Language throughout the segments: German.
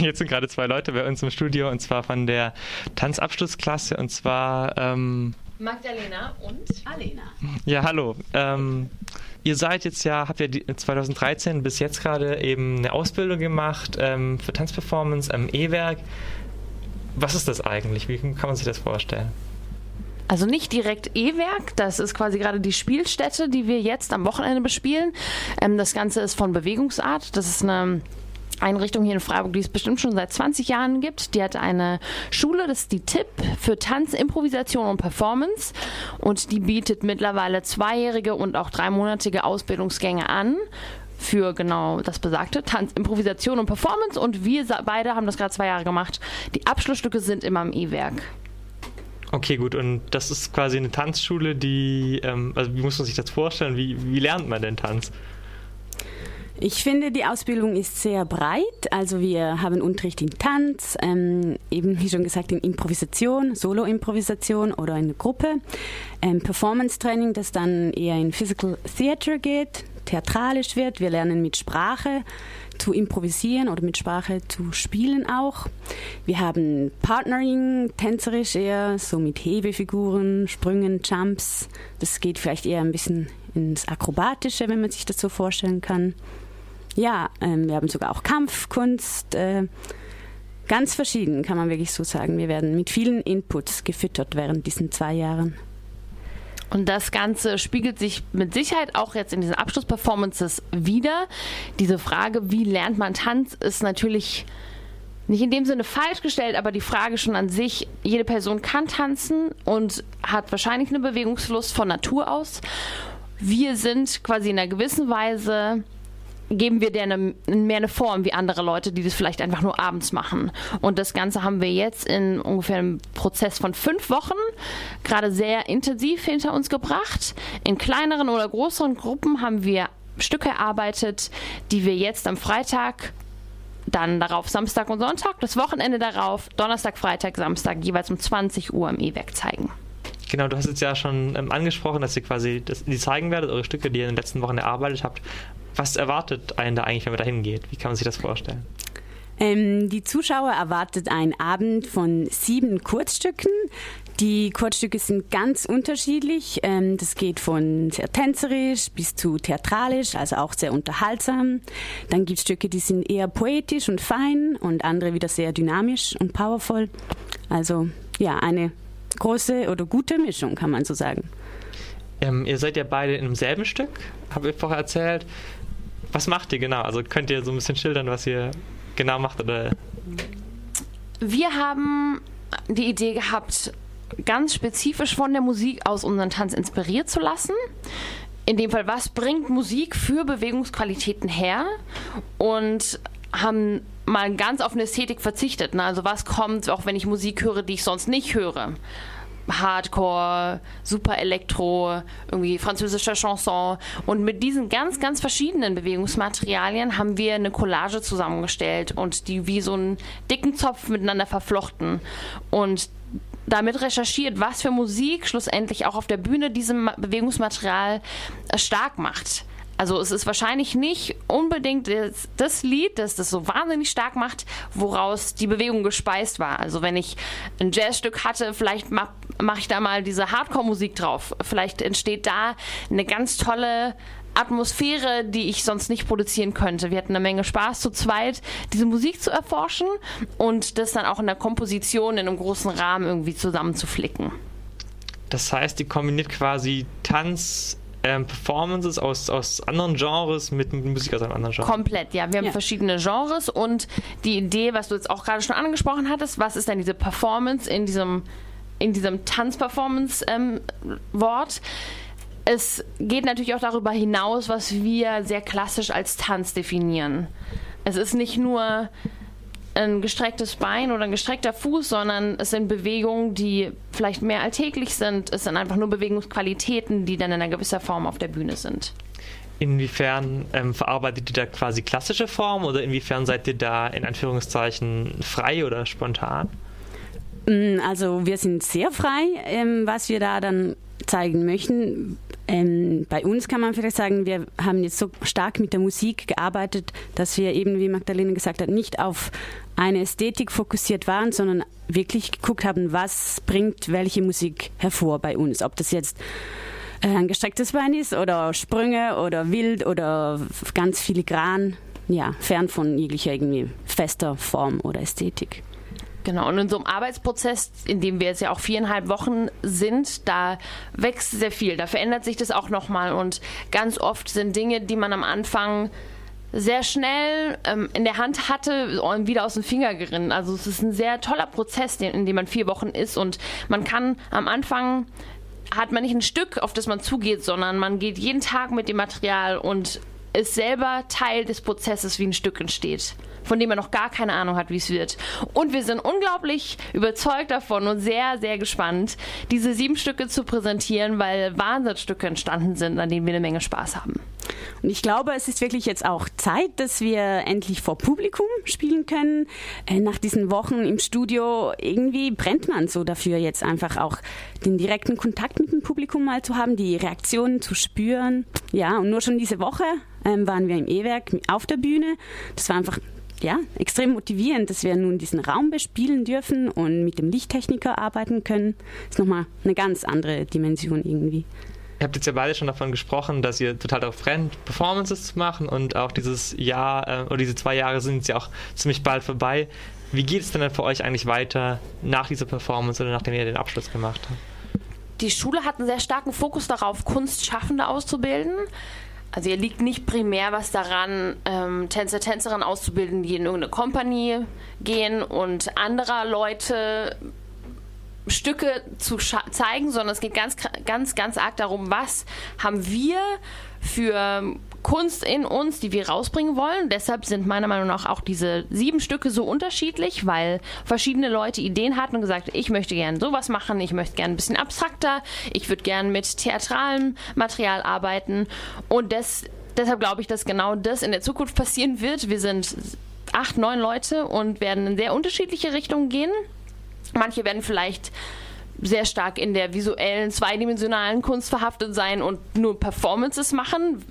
jetzt sind gerade zwei Leute bei uns im Studio und zwar von der Tanzabschlussklasse und zwar ähm, Magdalena und Alena. Ja, hallo. Ähm, ihr seid jetzt ja, habt ja 2013 bis jetzt gerade eben eine Ausbildung gemacht ähm, für Tanzperformance am E-Werk. Was ist das eigentlich? Wie kann man sich das vorstellen? Also nicht direkt E-Werk, das ist quasi gerade die Spielstätte, die wir jetzt am Wochenende bespielen. Ähm, das Ganze ist von Bewegungsart. Das ist eine Einrichtung hier in Freiburg, die es bestimmt schon seit 20 Jahren gibt. Die hat eine Schule, das ist die TIP für Tanz, Improvisation und Performance. Und die bietet mittlerweile zweijährige und auch dreimonatige Ausbildungsgänge an für genau das besagte Tanz, Improvisation und Performance. Und wir beide haben das gerade zwei Jahre gemacht. Die Abschlussstücke sind immer im E-Werk. Okay, gut. Und das ist quasi eine Tanzschule, die, ähm, also wie muss man sich das vorstellen? Wie, wie lernt man denn Tanz? Ich finde, die Ausbildung ist sehr breit. Also wir haben Unterricht in Tanz, ähm, eben wie schon gesagt in Improvisation, Solo-Improvisation oder in Gruppe. Ähm, Performance-Training, das dann eher in Physical Theater geht, theatralisch wird. Wir lernen mit Sprache zu improvisieren oder mit Sprache zu spielen auch. Wir haben Partnering, tänzerisch eher, so mit Hebefiguren, Sprüngen, Jumps. Das geht vielleicht eher ein bisschen ins Akrobatische, wenn man sich das so vorstellen kann. Ja, ähm, wir haben sogar auch Kampfkunst. Äh, ganz verschieden, kann man wirklich so sagen. Wir werden mit vielen Inputs gefüttert während diesen zwei Jahren. Und das Ganze spiegelt sich mit Sicherheit auch jetzt in diesen Abschlussperformances wieder. Diese Frage, wie lernt man Tanz, ist natürlich nicht in dem Sinne falsch gestellt, aber die Frage schon an sich, jede Person kann tanzen und hat wahrscheinlich eine Bewegungslust von Natur aus. Wir sind quasi in einer gewissen Weise geben wir der eine, mehr eine Form wie andere Leute, die das vielleicht einfach nur abends machen. Und das Ganze haben wir jetzt in ungefähr einem Prozess von fünf Wochen gerade sehr intensiv hinter uns gebracht. In kleineren oder größeren Gruppen haben wir Stücke erarbeitet, die wir jetzt am Freitag dann darauf Samstag und Sonntag, das Wochenende darauf, Donnerstag, Freitag, Samstag jeweils um 20 Uhr im E-Werk zeigen. Genau, du hast jetzt ja schon ähm, angesprochen, dass ihr quasi das, die zeigen werdet, eure Stücke, die ihr in den letzten Wochen erarbeitet habt. Was erwartet einen da eigentlich, wenn man da hingeht? Wie kann man sich das vorstellen? Ähm, die Zuschauer erwartet einen Abend von sieben Kurzstücken. Die Kurzstücke sind ganz unterschiedlich. Ähm, das geht von sehr tänzerisch bis zu theatralisch, also auch sehr unterhaltsam. Dann gibt es Stücke, die sind eher poetisch und fein und andere wieder sehr dynamisch und powerful. Also ja, eine große oder gute Mischung, kann man so sagen. Ähm, ihr seid ja beide in demselben Stück, habe ich vorher erzählt. Was macht ihr genau? Also könnt ihr so ein bisschen schildern, was ihr genau macht? Oder? Wir haben die Idee gehabt, ganz spezifisch von der Musik aus unseren Tanz inspiriert zu lassen. In dem Fall, was bringt Musik für Bewegungsqualitäten her? Und haben mal ganz auf eine Ästhetik verzichtet. Ne? Also was kommt, auch wenn ich Musik höre, die ich sonst nicht höre? Hardcore, Super Elektro, irgendwie französischer Chanson. Und mit diesen ganz, ganz verschiedenen Bewegungsmaterialien haben wir eine Collage zusammengestellt und die wie so einen dicken Zopf miteinander verflochten. Und damit recherchiert, was für Musik schlussendlich auch auf der Bühne diesem Bewegungsmaterial äh, stark macht. Also es ist wahrscheinlich nicht unbedingt das, das, Lied, das das so wahnsinnig stark macht, woraus die Bewegung gespeist war. Also wenn ich ein Jazzstück hatte, vielleicht mache mach ich da mal diese Hardcore-Musik drauf. Vielleicht entsteht da eine ganz tolle Atmosphäre, die ich sonst nicht produzieren könnte. Wir hatten eine Menge Spaß zu zweit, diese Musik zu erforschen und das dann auch in der Komposition in einem großen Rahmen irgendwie zusammenzuflicken. Das heißt, die kombiniert quasi Tanz, ähm, Performances aus, aus anderen Genres mit Musik aus einem anderen Genre. Komplett, ja. Wir haben ja. verschiedene Genres und die Idee, was du jetzt auch gerade schon angesprochen hattest, was ist denn diese Performance in diesem, in diesem Tanz-Performance-Wort? Ähm, es geht natürlich auch darüber hinaus, was wir sehr klassisch als Tanz definieren. Es ist nicht nur ein gestrecktes Bein oder ein gestreckter Fuß, sondern es sind Bewegungen, die vielleicht mehr alltäglich sind. Es sind einfach nur Bewegungsqualitäten, die dann in einer gewisser Form auf der Bühne sind. Inwiefern ähm, verarbeitet ihr da quasi klassische Form oder inwiefern seid ihr da in Anführungszeichen frei oder spontan? Mm, also wir sind sehr frei, ähm, was wir da dann zeigen möchten. Ähm, bei uns kann man vielleicht sagen, wir haben jetzt so stark mit der Musik gearbeitet, dass wir eben, wie Magdalena gesagt hat, nicht auf eine Ästhetik fokussiert waren, sondern wirklich geguckt haben, was bringt welche Musik hervor bei uns. Ob das jetzt äh, ein gestrecktes Bein ist oder Sprünge oder wild oder ganz filigran, ja, fern von jeglicher irgendwie fester Form oder Ästhetik. Genau, und in so einem Arbeitsprozess, in dem wir jetzt ja auch viereinhalb Wochen sind, da wächst sehr viel, da verändert sich das auch nochmal und ganz oft sind Dinge, die man am Anfang sehr schnell ähm, in der Hand hatte und wieder aus dem Finger gerinnen. Also es ist ein sehr toller Prozess, in dem man vier Wochen ist. Und man kann am Anfang hat man nicht ein Stück, auf das man zugeht, sondern man geht jeden Tag mit dem Material und ist selber Teil des Prozesses, wie ein Stück entsteht von dem man noch gar keine Ahnung hat, wie es wird. Und wir sind unglaublich überzeugt davon und sehr, sehr gespannt, diese sieben Stücke zu präsentieren, weil Wahnsinnsstücke entstanden sind, an denen wir eine Menge Spaß haben. Und ich glaube, es ist wirklich jetzt auch Zeit, dass wir endlich vor Publikum spielen können. Äh, nach diesen Wochen im Studio, irgendwie brennt man so dafür, jetzt einfach auch den direkten Kontakt mit dem Publikum mal zu haben, die Reaktionen zu spüren. Ja, und nur schon diese Woche ähm, waren wir im E-Werk auf der Bühne. Das war einfach ja, extrem motivierend, dass wir nun diesen Raum bespielen dürfen und mit dem Lichttechniker arbeiten können. Das ist nochmal eine ganz andere Dimension irgendwie. Ihr habt jetzt ja beide schon davon gesprochen, dass ihr total darauf brennt, Performances zu machen und auch dieses Jahr äh, oder diese zwei Jahre sind jetzt ja auch ziemlich bald vorbei. Wie geht es denn dann für euch eigentlich weiter nach dieser Performance oder nachdem ihr den Abschluss gemacht habt? Die Schule hat einen sehr starken Fokus darauf, Kunstschaffende auszubilden. Also ihr liegt nicht primär was daran, ähm, Tänzer, Tänzerinnen auszubilden, die in irgendeine Kompanie gehen und anderer Leute Stücke zu zeigen, sondern es geht ganz, ganz, ganz arg darum, was haben wir für Kunst in uns, die wir rausbringen wollen. Deshalb sind meiner Meinung nach auch diese sieben Stücke so unterschiedlich, weil verschiedene Leute Ideen hatten und gesagt, ich möchte gerne sowas machen, ich möchte gerne ein bisschen abstrakter, ich würde gerne mit theatralem Material arbeiten und das, deshalb glaube ich, dass genau das in der Zukunft passieren wird. Wir sind acht, neun Leute und werden in sehr unterschiedliche Richtungen gehen. Manche werden vielleicht sehr stark in der visuellen, zweidimensionalen Kunst verhaftet sein und nur Performances machen,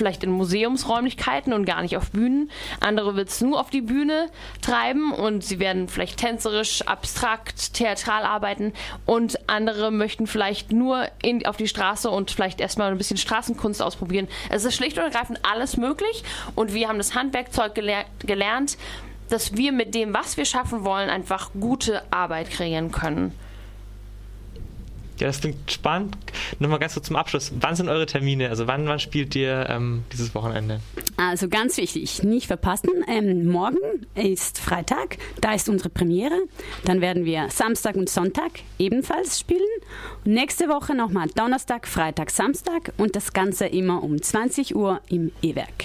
vielleicht in Museumsräumlichkeiten und gar nicht auf Bühnen. Andere wird es nur auf die Bühne treiben und sie werden vielleicht tänzerisch, abstrakt, theatral arbeiten und andere möchten vielleicht nur in, auf die Straße und vielleicht erstmal ein bisschen Straßenkunst ausprobieren. Es ist schlicht und ergreifend alles möglich und wir haben das Handwerkzeug geler gelernt, dass wir mit dem, was wir schaffen wollen, einfach gute Arbeit kreieren können. Ja, das klingt spannend. Nochmal ganz kurz zum Abschluss. Wann sind eure Termine? Also wann, wann spielt ihr ähm, dieses Wochenende? Also ganz wichtig, nicht verpassen. Ähm, morgen ist Freitag, da ist unsere Premiere. Dann werden wir Samstag und Sonntag ebenfalls spielen. Nächste Woche nochmal Donnerstag, Freitag, Samstag und das Ganze immer um 20 Uhr im E-Werk.